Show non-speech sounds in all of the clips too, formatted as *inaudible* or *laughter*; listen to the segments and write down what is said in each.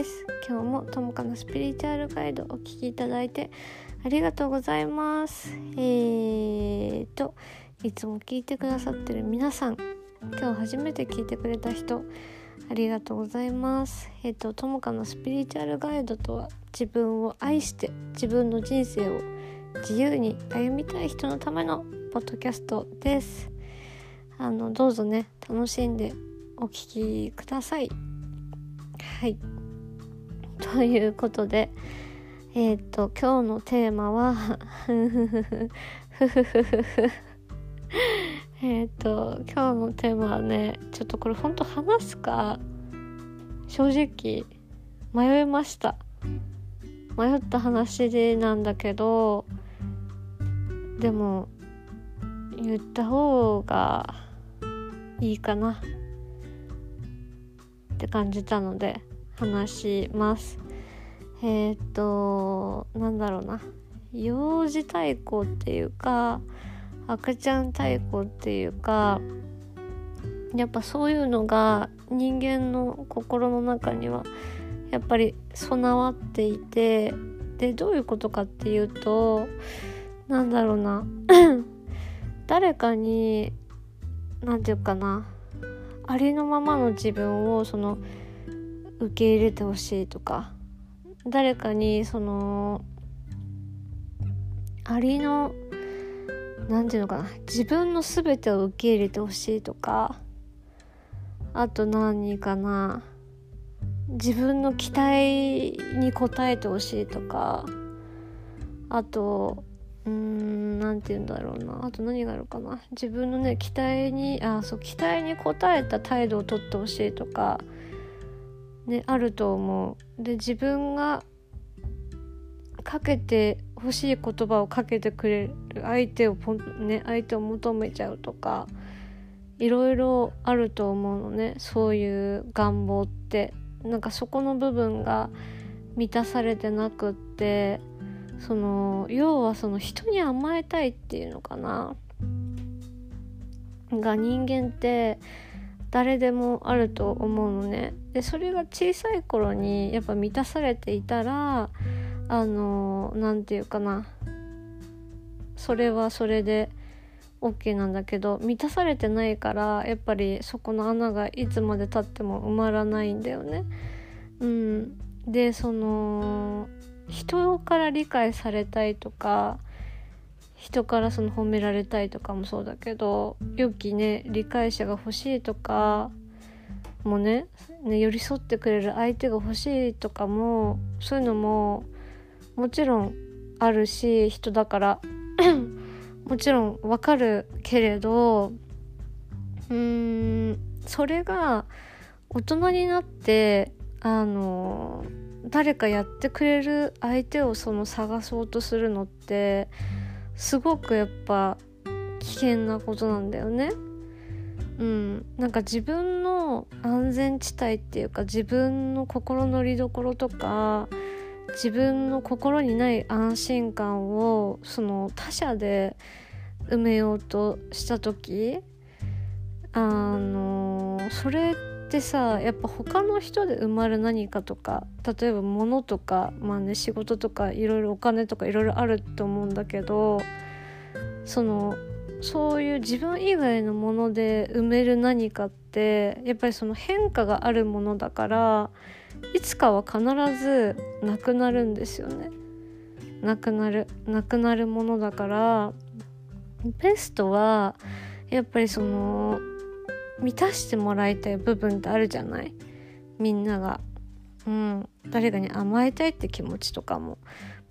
です。今日もともかのスピリチュアルガイドお聞きいただいてありがとうございます。えーといつも聞いてくださってる皆さん今日初めて聞いてくれた人ありがとうございます。えっ、ー、とともかのスピリチュアルガイドとは自分を愛して自分の人生を自由に歩みたい人のためのポッドキャストです。あのどうぞね楽しんでお聴きください。はい。*laughs* ということでえっ、ー、と今日のテーマはふふふえっと今日のテーマはねちょっとこれほんと話すか？正直迷いました。迷った話でなんだけどでも言った方がいいかなって感じたので話します。えっ、となんだろうな。幼児対抗っていうか赤ちゃん対抗っていうかやっぱそういうのが人間の心の中にはやっぱり備わっていてでどういうことかっていうとなんだろうな。*clears throat* 誰かに何て言うかな。ありのままの自分をその受け入れてほしいとか誰かにそのありの何て言うのかな自分の全てを受け入れてほしいとかあと何かな自分の期待に応えてほしいとかあとうん何て言うんだろうなあと何があるかな自分のね期待にあそう期待に応えた態度をとってほしいとかねあると思う。で自分がかけて欲しい言葉をかけてくれる相手をポンね相手を求めちゃうとかいろいろあると思うのね。そういう願望って。なんかそこの部分が満たされてなくってその要はその人に甘えたいっていうのかな。が人間って誰でもあると思うのね。でそれが小さい頃にやっぱ満たされていたらあの何て言うかな。それはそれで OK なんだけど満たされてないからやっぱりそこの穴がいつまでたっても埋まらないんだよね。うん、でその人から理解されたいとか人からその褒められたいとかもそうだけど良きね理解者が欲しいとかもねね寄り添ってくれる相手が欲しいとかもそういうのももちろんあるし人だから。*coughs* もちろんわかるけれどうーんそれが大人になってあの誰かやってくれる相手をその探そうとするのってすごくやっぱ危険なことなんだよね。うん、なんか自分の安全地帯っていうか自分の心の拠り所とか自分の心にない安心感をその他者で埋めようとした時あのそれってさやっぱ他の人で埋まる何かとか例えば物とかまあね仕事とかいろいろお金とかいろいろあると思うんだけどそのそういう自分以外のもので埋める何かってやっぱりその変化があるものだからいつかは必ずなくなるんですよね。なくなるなくなるものだからベストはやっぱりその満たしてもらいたい部分ってあるじゃない？みんなが。うん、誰かに甘えたいって気持ちとかも。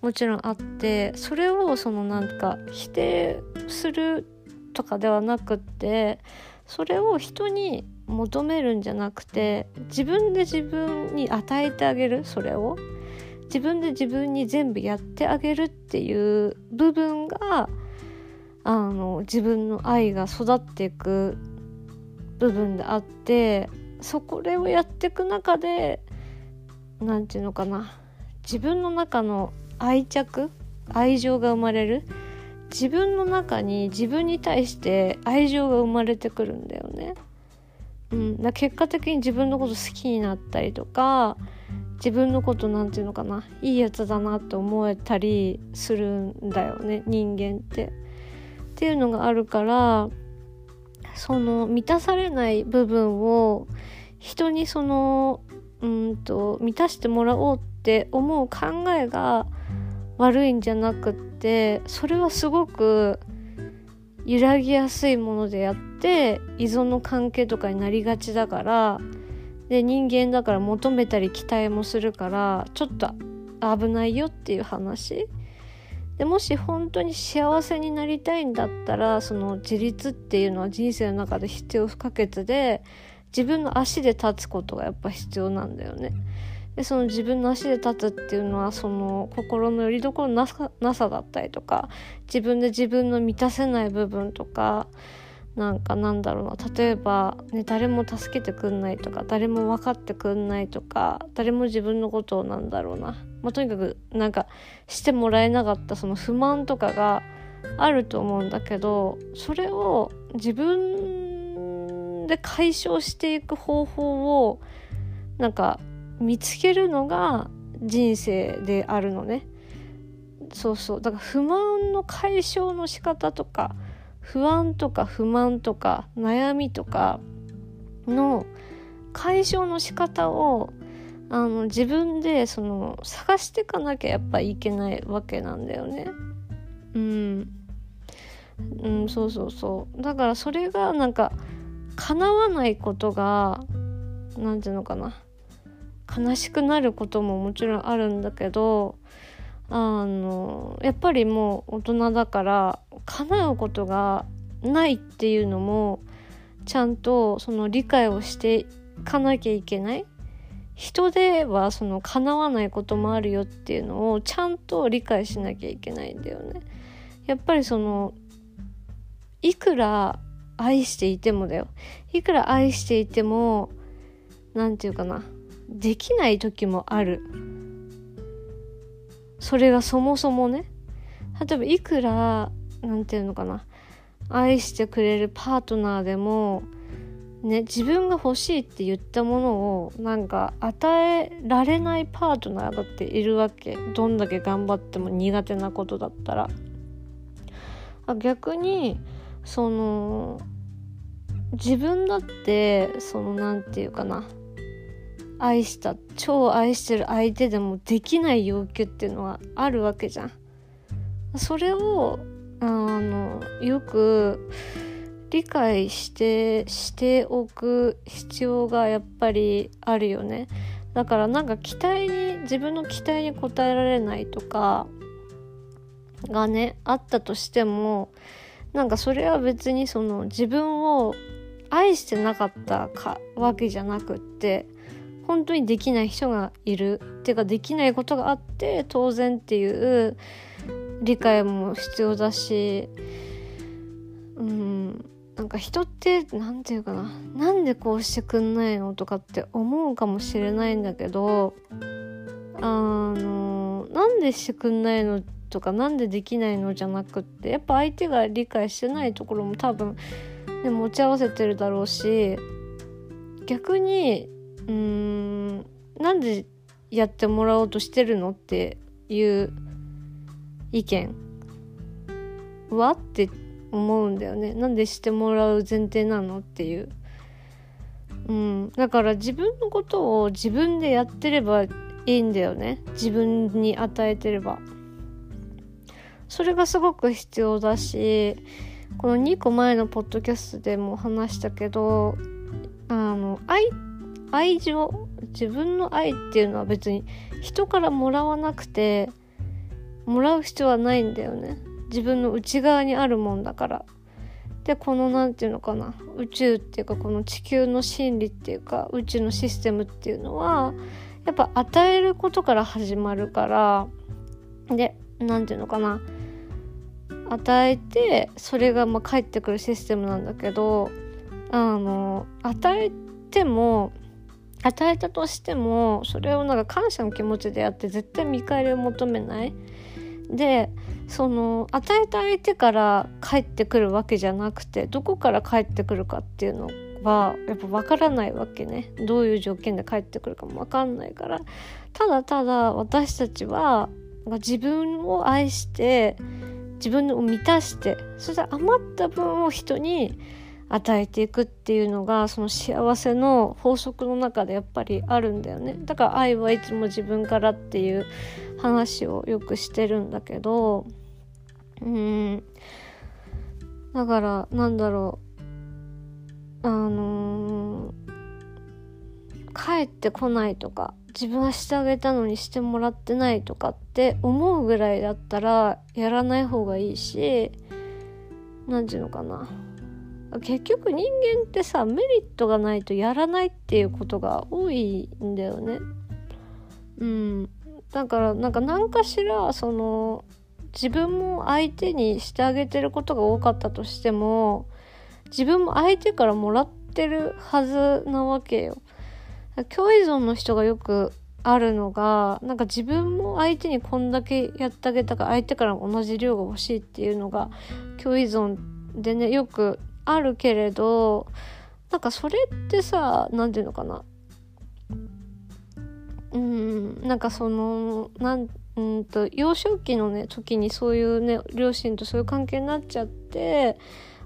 もちろんあってそれをそのなんか否定するとかではなくってそれを人に求めるんじゃなくて自分で自分に与えてあげるそれを。自分で自分に全部やってあげるっていう部分があの自分の愛が育っていく部分であってそこれをやっていく中で何て言うのかな自分の中の愛着愛情が生まれる自分の中に自分に対して愛情が生まれてくるんだよね。うん、だ結果的に自分のこと好きになったりとか自分のことなんていうのかないいやつだなって思えたりするんだよね人間って。っていうのがあるからその満たされない部分を人にそのうんと満たしてもらおうって思う考えが悪いんじゃなくってそれはすごく揺らぎやすいものであって依存の関係とかになりがちだからで人間だから求めたり期待もするからちょっと危ないよっていう話でもし本当に幸せになりたいんだったらその自立っていうのは人生の中で必要不可欠で自分の足で立つことがやっぱ必要なんだよね。でその自分の足で立つっていうのはその心のより所のなさなさだったりとか自分で自分の満たせない部分とかなんかなんだろうな。例えば、ね、誰も助けてくんないとか誰も分かってくんないとか誰も自分のことをなんだろうな、まあ、とにかくなんかしてもらえなかったその不満とかがあると思うんだけどそれを自分で解消していく方法をなんか見つけるのが人生であるのね。そうそう。だから不満の解消の仕方とか不安とか不満とか悩みとかの解消の仕方をあの自分でその探していかなきゃやっぱいけないわけなんだよね。うん。うん、そうそうそう。だからそれがなんか叶わないことが何て言うのかな悲しくなることももちろんあるんだけどあのやっぱりもう大人だから叶うことがないっていうのもちゃんとその理解をしていかなきゃいけない。人ではその叶わないこともあるよっていうのをちゃんと理解しなきゃいけないんだよね。やっぱりそのいくら愛していてもだよ。いくら愛していても何て言うかな。できない時もある。それがそもそもね例えばいくら何て言うのかな愛してくれるパートナーでもね自分が欲しいって言ったものをなんか与えられないパートナーだっているわけ。どんだけ頑張っても苦手なことだったら。あ逆にその自分だってその何て言うかな愛した超愛してる相手でもできない要求っていうのはあるわけじゃん。それをあのよく理解してしておく必要がやっぱりあるよね。だからなんか期待に自分の期待に応えられないとかがねあったとしてもなんかそれは別にその自分を愛してなかったかわけじゃなくって本当にできない人がいる。っていうかできないことがあって当然っていう理解も必要だしうんなんか人って何て言うかな。なんでこうしてくんないのとかって思うかもしれないんだけどあのなんでしてくんないのとかなんでできないのじゃなくってやっぱ相手が理解してないところも多分、ね、持ち合わせてるだろうし逆にうーん。なんでやってもらおうとしてるのっていう意見は？って思うんだよね。なんでしてもらう前提なのっていう、うん、だから自分のことを自分でやってればいいんだよね。自分に与えてれば。それがすごく必要だしこの2個前のポッドキャストでも話したけどあの愛愛情自分の愛っていうのは別に人からもらわなくてもらう必要はないんだよね。自分の内側にあるもんだから。でこの何て言うのかな。宇宙っていうかこの地球の真理っていうか宇宙のシステムっていうのはやっぱ与えることから始まるからで何て言うのかな。与えてそれがまあ返ってくるシステムなんだけどあの与えても与えたとしてもそれをなんか感謝の気持ちでやって絶対見返りを求めない。でその与えた相手から帰ってくるわけじゃなくてどこから帰ってくるかっていうのはやっぱ分からないわけね。どういう条件で帰ってくるかも分かんないから。ただただ私たちは自分を愛して自分を満たしてそして余った分を人に与えていくっていうのがその幸せの法則の中でやっぱりあるんだよね。だから愛はいつも自分からっていう話をよくしてるんだけどうん。だからなんだろう。あのー、帰ってこないとか自分はしてあげたのにしてもらってないとかって思うぐらいだったらやらない方がいいし何て言うのかな。結局人間ってさメリットがないとやらないっていうことが多いんだよね。うん、だからなんか何かしらその自分も相手にしてあげてることが多かったとしても自分も相手からもらってるはずなわけよ。共依存の人がよくあるのがなんか自分も相手にこんだけやってあげたから相手から同じ量が欲しいっていうのが共依存でねよくあるけれどなんかそれってさ何て言うのかなうんなんかそのなんうんと幼少期のね時にそういうね両親とそういう関係になっちゃって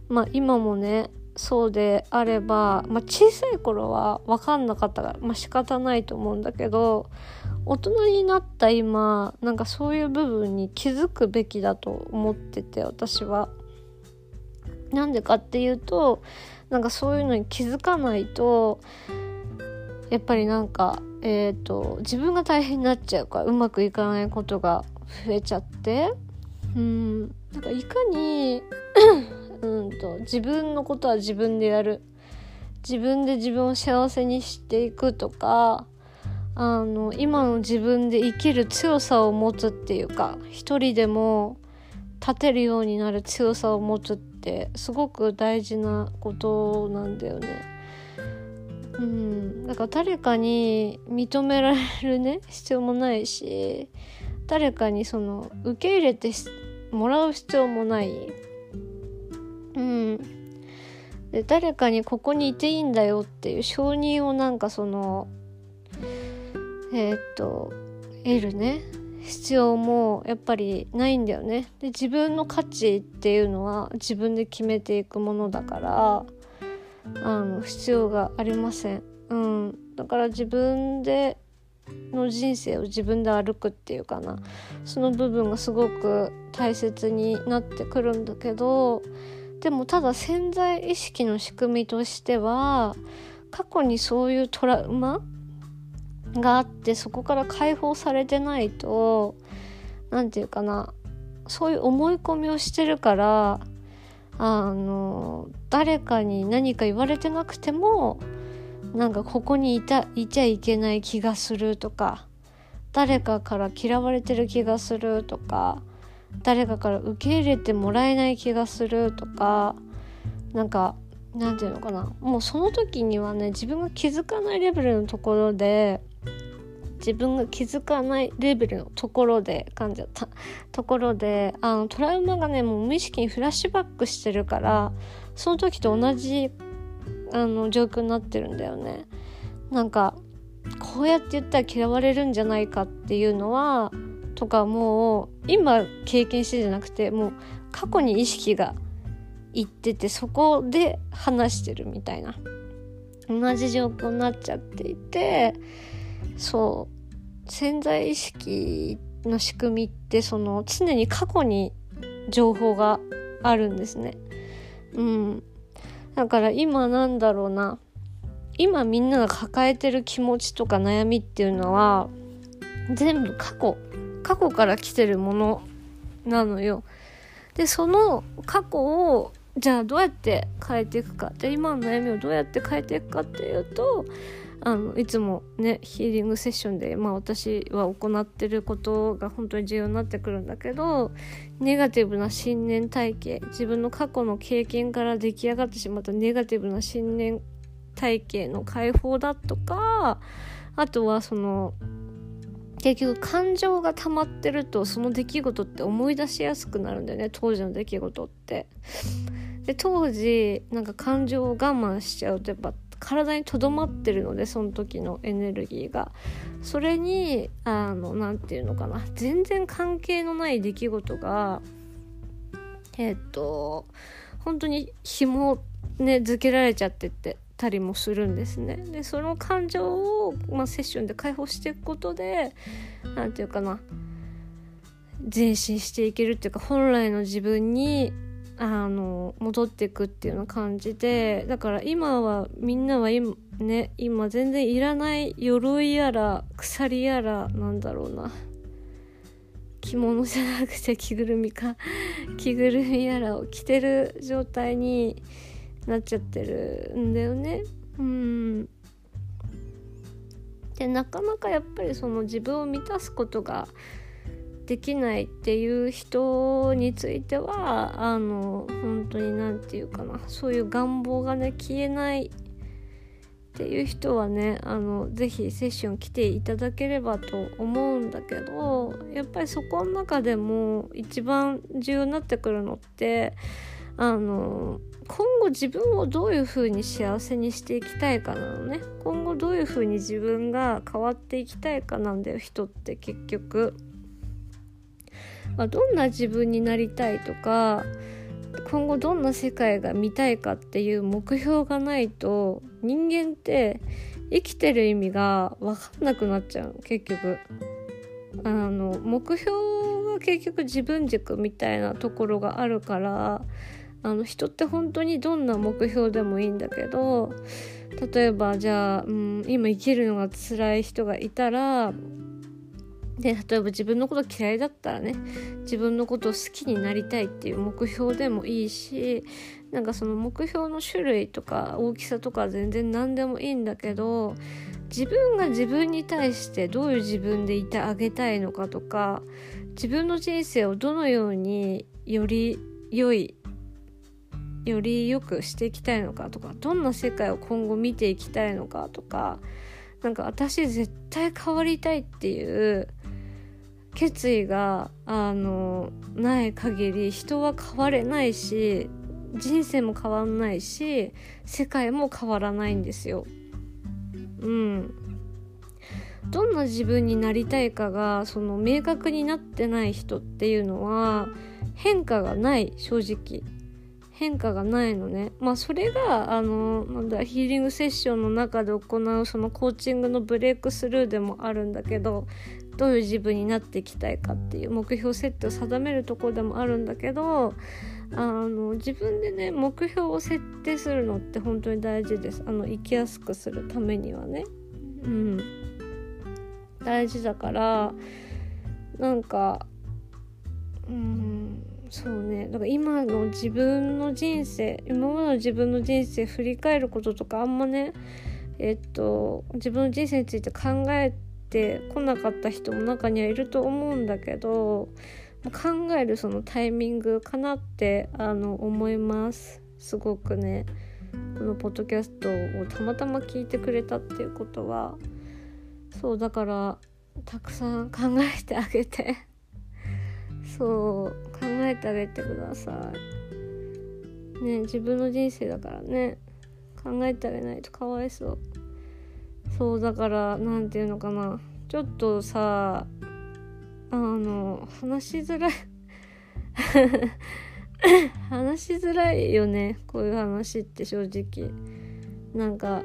まあ今もねそうであれば、まあ、小さい頃は分かんなかったら、まあ、仕方ないと思うんだけど大人になった今なんかそういう部分に気づくべきだと思ってて私は。なんでかっていうとなんかそういうのに気づかないとやっぱりなんかえ、ー、と自分が大変になっちゃうからうまくいかないことが増えちゃってうんなんかいかに *coughs* うんと自分のことは自分でやる自分で自分を幸せにしていくとかあの今の自分で生きる強さを持つっていうか一人でも立てるようになる強さを持つってってすごく大事なことなんだよね。うん、だから誰かに認められるね *laughs* 必要もないし誰かにその受け入れてもらう必要もない。うん、で誰かにここにいていいんだよっていう承認をなんかそのえー、っと得るね必要もやっぱりないんだよね。で自分の価値っていうのは自分で決めていくものだからあの必要がありません。うん、だから自分での人生を自分で歩くっていうかなその部分がすごく大切になってくるんだけどでもただ潜在意識の仕組みとしては過去にそういうトラウマがあってそこから解放されてないと何て言うかなそういう思い込みをしてるからあの誰かに何か言われてなくてもなんかここにいたいちゃいけない気がするとか誰かから嫌われてる気がするとか誰かから受け入れてもらえない気がするとかなんかなんていうのかなもうその時にはね自分が気づかないレベルのところで自分が気づかないレベルのところで噛んじゃったところであのトラウマがねもう無意識にフラッシュバックしてるからその時と同じあの状況になってるんだよね。なんかこうやって言ったら嫌われるんじゃないかっていうのはとかもう今経験してじゃなくてもう過去に意識がいっててそこで話してるみたいな同じ状況になっちゃっていてそう潜在意識の仕組みってその常に過去に情報があるんですね。うん。だから今なんだろうな。今みんなが抱えてる気持ちとか悩みっていうのは全部過去過去から来てるものなのよ。でその過去をじゃあどうやって変えていくかで今の悩みをどうやって変えていくかっていうとあのいつもねヒーリングセッションで、まあ、私は行ってることが本当に重要になってくるんだけどネガティブな信念体系自分の過去の経験から出来上がってしまったネガティブな信念体系の解放だとかあとはその結局感情が溜まってるとその出来事って思い出しやすくなるんだよね当時の出来事って。で当時なんか感情を我慢しちゃうとやっぱ体にとどまってるのでその時のエネルギーが。それにあの何て言うのかな。全然関係のない出来事がえっ、と本当に紐ね付けられちゃってってたりもするんですね。でその感情を、まあ、セッションで解放していくことで何て言うかな。前進していけるっていうか本来の自分にあの戻っていくっていうような感じでだから今はみんなは今ね今全然いらない鎧やら鎖やらなんだろうな。着物じゃなくて着ぐるみか。*laughs* 着ぐるみやらを着てる状態になっちゃってるんだよね。うん。でなかなかやっぱりその自分を満たすことができないっていう人についてはあの本当に何て言うかなそういう願望がね消えないっていう人はねあのぜひセッション来ていただければと思うんだけどやっぱりそこの中でも一番重要になってくるのってあの今後自分をどういう風に幸せにしていきたいかなのね今後どういう風に自分が変わっていきたいかなんだよ人って結局。まあ、どんな自分になりたいとか今後どんな世界が見たいかっていう目標がないと人間って生きてる意味が分かんなくなっちゃう結局。あの目標が結局自分軸みたいなところがあるからあの人って本当にどんな目標でもいいんだけど例えばじゃあ、うん、今生きるのが辛い人がいたらで例えば自分のこと嫌いだったらね自分のことを好きになりたいっていう目標でもいいしなんかその目標の種類とか大きさとか全然何でもいいんだけど自分が自分に対してどういう自分でいてあげたいのかとか自分の人生をどのようにより良いより良くしていきたいのかとかどんな世界を今後見ていきたいのかとかなんか私絶対変わりたいっていう決意があのない限り人は変われないし人生も変わんないし世界も変わらないんですよ。うん。どんな自分になりたいかがその明確になってない人っていうのは変化がない正直変化がないのねまあそれがあのなんだヒーリングセッションの中で行うそのコーチングのブレイクスルーでもあるんだけどどういう自分になっていきたいかっていう目標設定を定めるところでもあるんだけどあの自分でね目標を設定するのって本当に大事です。あの生きやすくするためにはね。うん。大事だからなんかうんそうね。だから今の自分の人生今までの自分の人生振り返ることとかあんまねえっと自分の人生について考えてこなかった人も中にはいると思うんだけど考えるそのタイミングかなってあの思います。すごくねこのポッドキャストをたまたま聞いてくれたっていうことはそうだからたくさん考えてあげてそう考えてあげてください。ね自分の人生だからね考えてあげないとかわいそう。そうだから何て言うのかな。ちょっとさあの話しづらい。*laughs* 話しづらいよね。こういう話って正直。なんか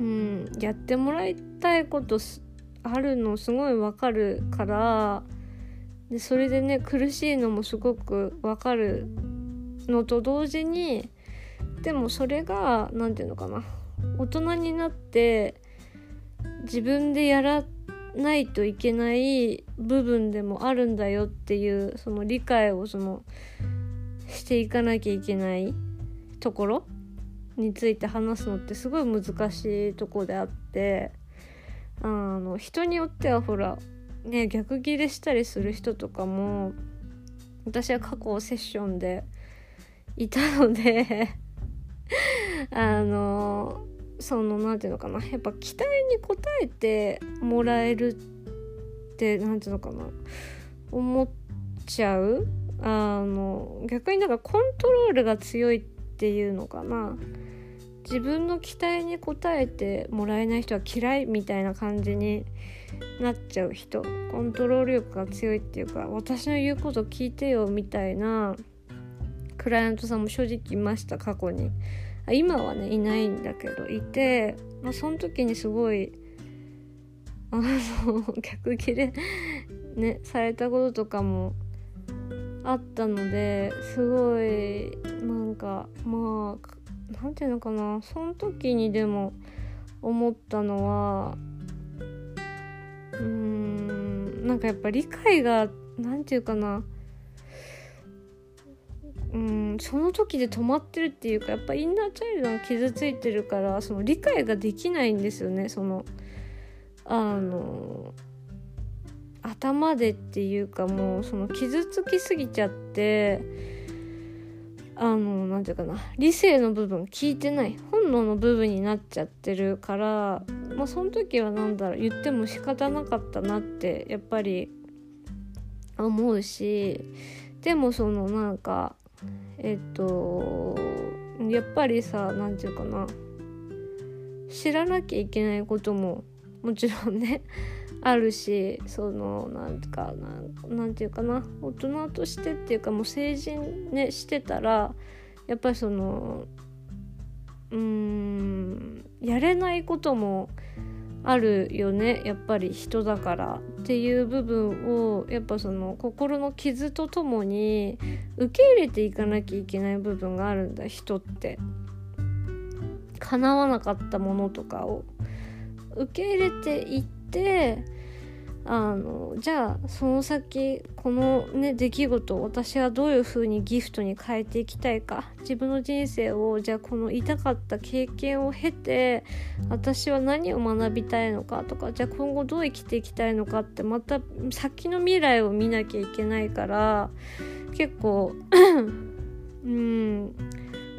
うんやってもらいたいことあるのすごいわかるから。でそれでね苦しいのもすごくわかるのと同時にでもそれが何て言うのかな。大人になって自分でやらないといけない部分でもあるんだよっていうその理解をそのしていかなきゃいけないところについて話すのってすごい難しいとこであってあの人によってはほらね逆ギレしたりする人とかも私は過去セッションでいたので *laughs* あのその何て言うのかな。やっぱ期待に応えてもらえるって何て言うのかな。思っちゃう。あの逆になんかコントロールが強いっていうのかな。自分の期待に応えてもらえない人は嫌いみたいな感じになっちゃう人。コントロール力が強いっていうか私の言うこと聞いてよみたいなクライアントさんも正直いました過去に。今はねいないんだけどいて、まあ、その時にすごいあの *laughs* 逆切れねされたこととかもあったのですごいなんかまあ何て言うのかなその時にでも思ったのはうーんなんかやっぱ理解が何て言うかなうんその時で止まってるっていうかやっぱインナーチャイルドが傷ついてるからその理解ができないんですよね。そのあの頭でっていうかもうその傷つきすぎちゃってあの何て言うかな理性の部分聞いてない本能の部分になっちゃってるからまあその時は何だろう言っても仕方なかったなってやっぱり思うしでもそのなんかえっとやっぱりさ何て言うかな。知らなきゃいけないことももちろんね *laughs* あるしそのなんていうかな。大人としてっていうかもう成人ねしてたらやっぱりそのうーんやれないこともあるよねやっぱり人だからっていう部分をやっぱその心の傷とともに受け入れていかなきゃいけない部分があるんだ人って。叶わなかったものとかを受け入れていってあのじゃあその先このね出来事を私はどういう風にギフトに変えていきたいか。自分の人生をじゃあこの痛かった経験を経て私は何を学びたいのかとかじゃあ今後どう生きていきたいのかってまた先の未来を見なきゃいけないから結構 *coughs* うん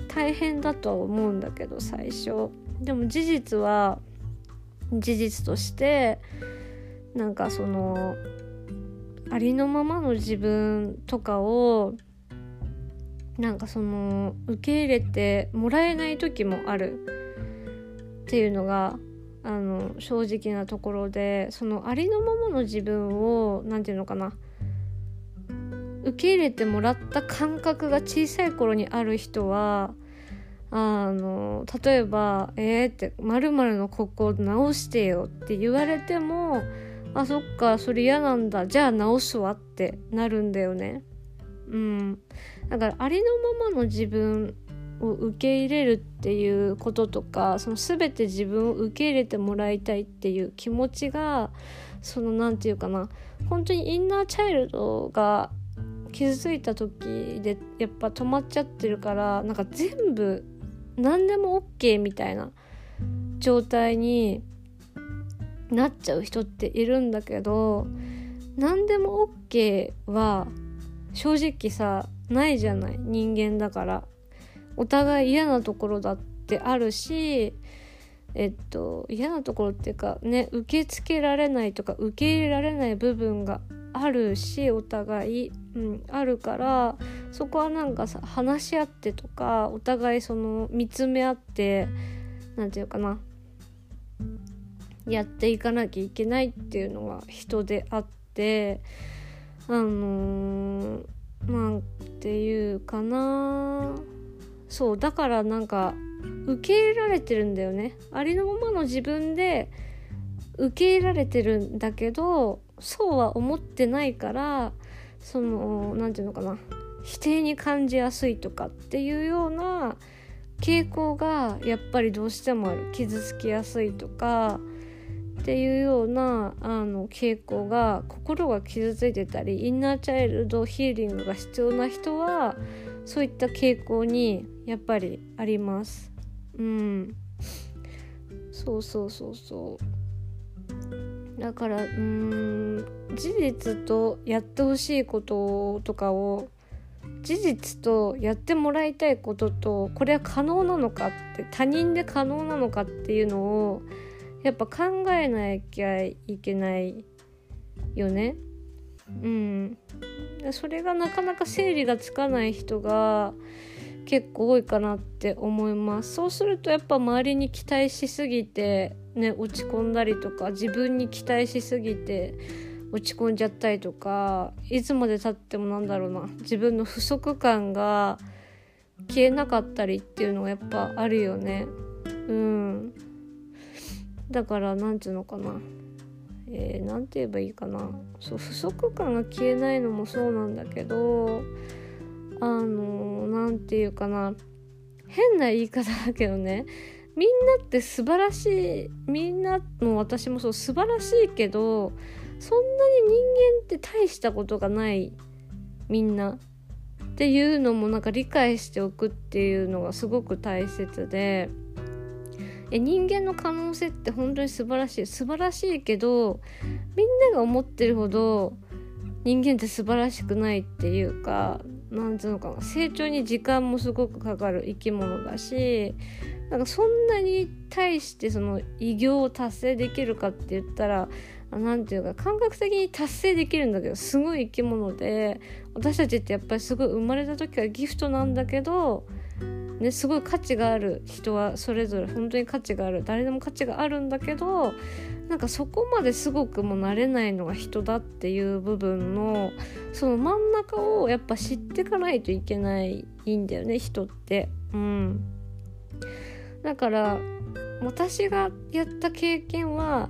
大変だとは思うんだけど最初。でも事実は事実としてなんかそのありのままの自分とかをなんかその受け入れてもらえない時もある。っていうのがあの正直なところでそのありのままの自分を何て言うのかな。受け入れてもらった感覚が小さい頃にある人はあの例えば「えー、って「まるのここ直してよ」って言われても「あそっかそれ嫌なんだじゃあ直すわ」ってなるんだよね。うん、だからありのままの自分を受け入れるっていうこととかその全て自分を受け入れてもらいたいっていう気持ちがその何て言うかな本当にインナーチャイルドが傷ついた時でやっぱ止まっちゃってるからなんか全部何でも OK みたいな状態になっちゃう人っているんだけど何でも OK は正直さないじゃない人間だから。お互い嫌なところだってあるしえっと嫌なところっていうかね受け付けられないとか受け入れられない部分があるしお互い、うん、あるからそこはなんかさ話し合ってとかお互いその見つめ合って何て言うかなやっていかなきゃいけないっていうのが人であってあのー、なんていうかな。そうだからなんか受け入れられてるんだよね。ありのままの自分で受け入れられてるんだけどそうは思ってないからその何て言うのかな。否定に感じやすいとかっていうような傾向がやっぱりどうしてもある。傷つきやすいとかっていうようなあの傾向が心が傷ついてたりインナーチャイルドヒーリングが必要な人はそういった傾向にやっぱりあります。うん、そうそうそうそうだからうーん事実とやってほしいこととかを事実とやってもらいたいこととこれは可能なのかって他人で可能なのかっていうのをやっぱ考えなきゃいけないよね。うん。それがなかなか整理がつかない人が結構多いかなって思います。そうするとやっぱ周りに期待しすぎてね落ち込んだりとか自分に期待しすぎて落ち込んじゃったりとかいつまでたってもなんだろうな。自分の不足感が消えなかったりっていうのがやっぱあるよね。うん。だから何て言うのかな。えー、て言えばいいかな。そう不足感が消えないのもそうなんだけどあの何て言うかな。変な言い方だけどね。みんなって素晴らしいみんなも私もそう素晴らしいけどそんなに人間って大したことがないみんな。っていうのもなんか理解しておくっていうのがすごく大切で。人間の可能性って本当に素晴らしい。素晴らしいけどみんなが思ってるほど人間って素晴らしくないっていうかなんつうのかな。成長に時間もすごくかかる。生き物だしなんかそんなに対してその偉業を達成できるかって言ったら何て言うか感覚的に達成できるんだけどすごい生き物で私たちってやっぱりすごい生まれた時はギフトなんだけど、ね、すごい価値がある人はそれぞれ本当に価値がある誰でも価値があるんだけどなんかそこまですごくもなれないのが人だっていう部分のその真ん中をやっぱ知ってかないといけないんだよね人って。うん、だから私がやった経験は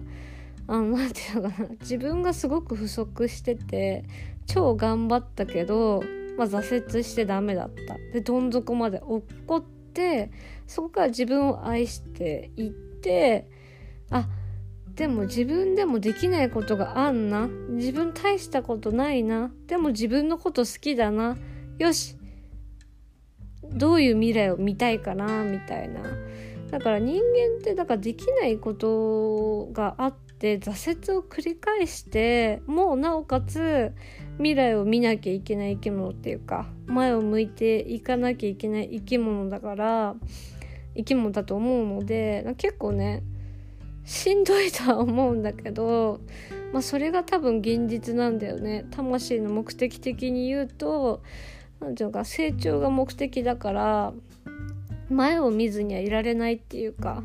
あのなんていうのかな自分がすごく不足してて超頑張ったけど、まあ、挫折してダメだった。でどん底まで落っこってそこから自分を愛していってあでも自分でもできないことがあんな。自分大したことないな。でも自分のこと好きだな。よし。どういう未来を見たいかなみたいな。だから人間ってだからできないことがあってで挫折を繰り返してもうなおかつ未来を見なきゃいけない生き物っていうか前を向いていかなきゃいけない生き物だから生き物だと思うので結構ねしんどいとは思うんだけど、まあ、それが多分現実なんだよね。魂の目的的に言うと何ていうか成長が目的だから前を見ずにはいられないっていうか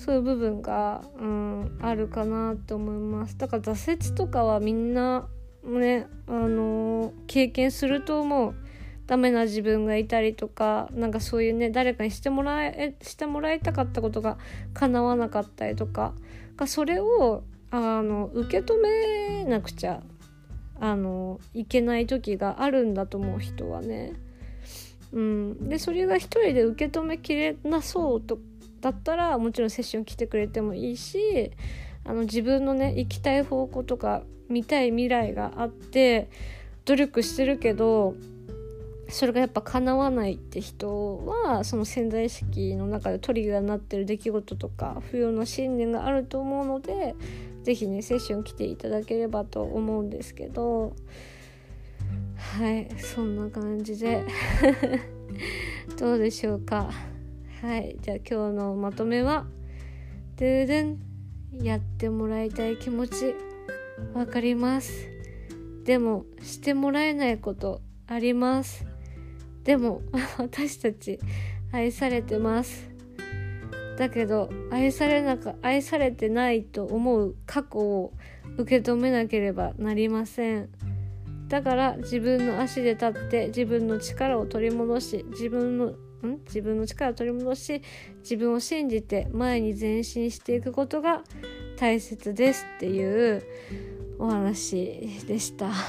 そういう部分が、うん、あるかなと思います。だから挫折とかはみんなねあのー、経験すると思う。ダメな自分がいたりとかなんかそういうね誰かにしてもらえしてもらいたかったことが叶わなかったりとか。それをあの受け止めなくちゃあのいけない時があるんだと思う人はね。うん、でそれが一人で受け止めきれなそうとだったらもちろんセッション来てくれてもいいしあの自分のね行きたい方向とか見たい未来があって努力してるけどそれがやっぱ叶わないって人はその潜在意識の中でトリガーになってる出来事とか不要な信念があると思うので是非ねセッション来ていただければと思うんですけどはいそんな感じで *laughs* どうでしょうか？はいじゃあ今日のまとめはドゥドゥンやってもらいたい気持ちわかります。でもしてもらえないことあります。でも *laughs* 私たち愛されてます。だけど愛されなか愛されてないと思う過去を受け止めなければなりません。だから自分の足で立って自分の力を取り戻し自分のん？自分の力を取り戻し自分を信じて前に前進していくことが大切ですっていうお話でした。*laughs*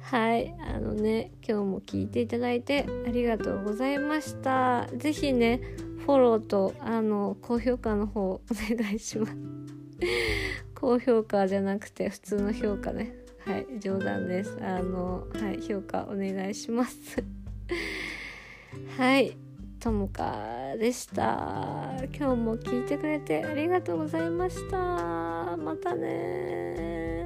はい。あのね今日も聞いていただいてありがとうございました。是非ねフォローとあの高評価の方お願いします。*laughs* 高評価じゃなくて普通の評価ね。はい。冗談です。あのはい。評価お願いします。はいともかでした。今日も聞いてくれてありがとうございました。またね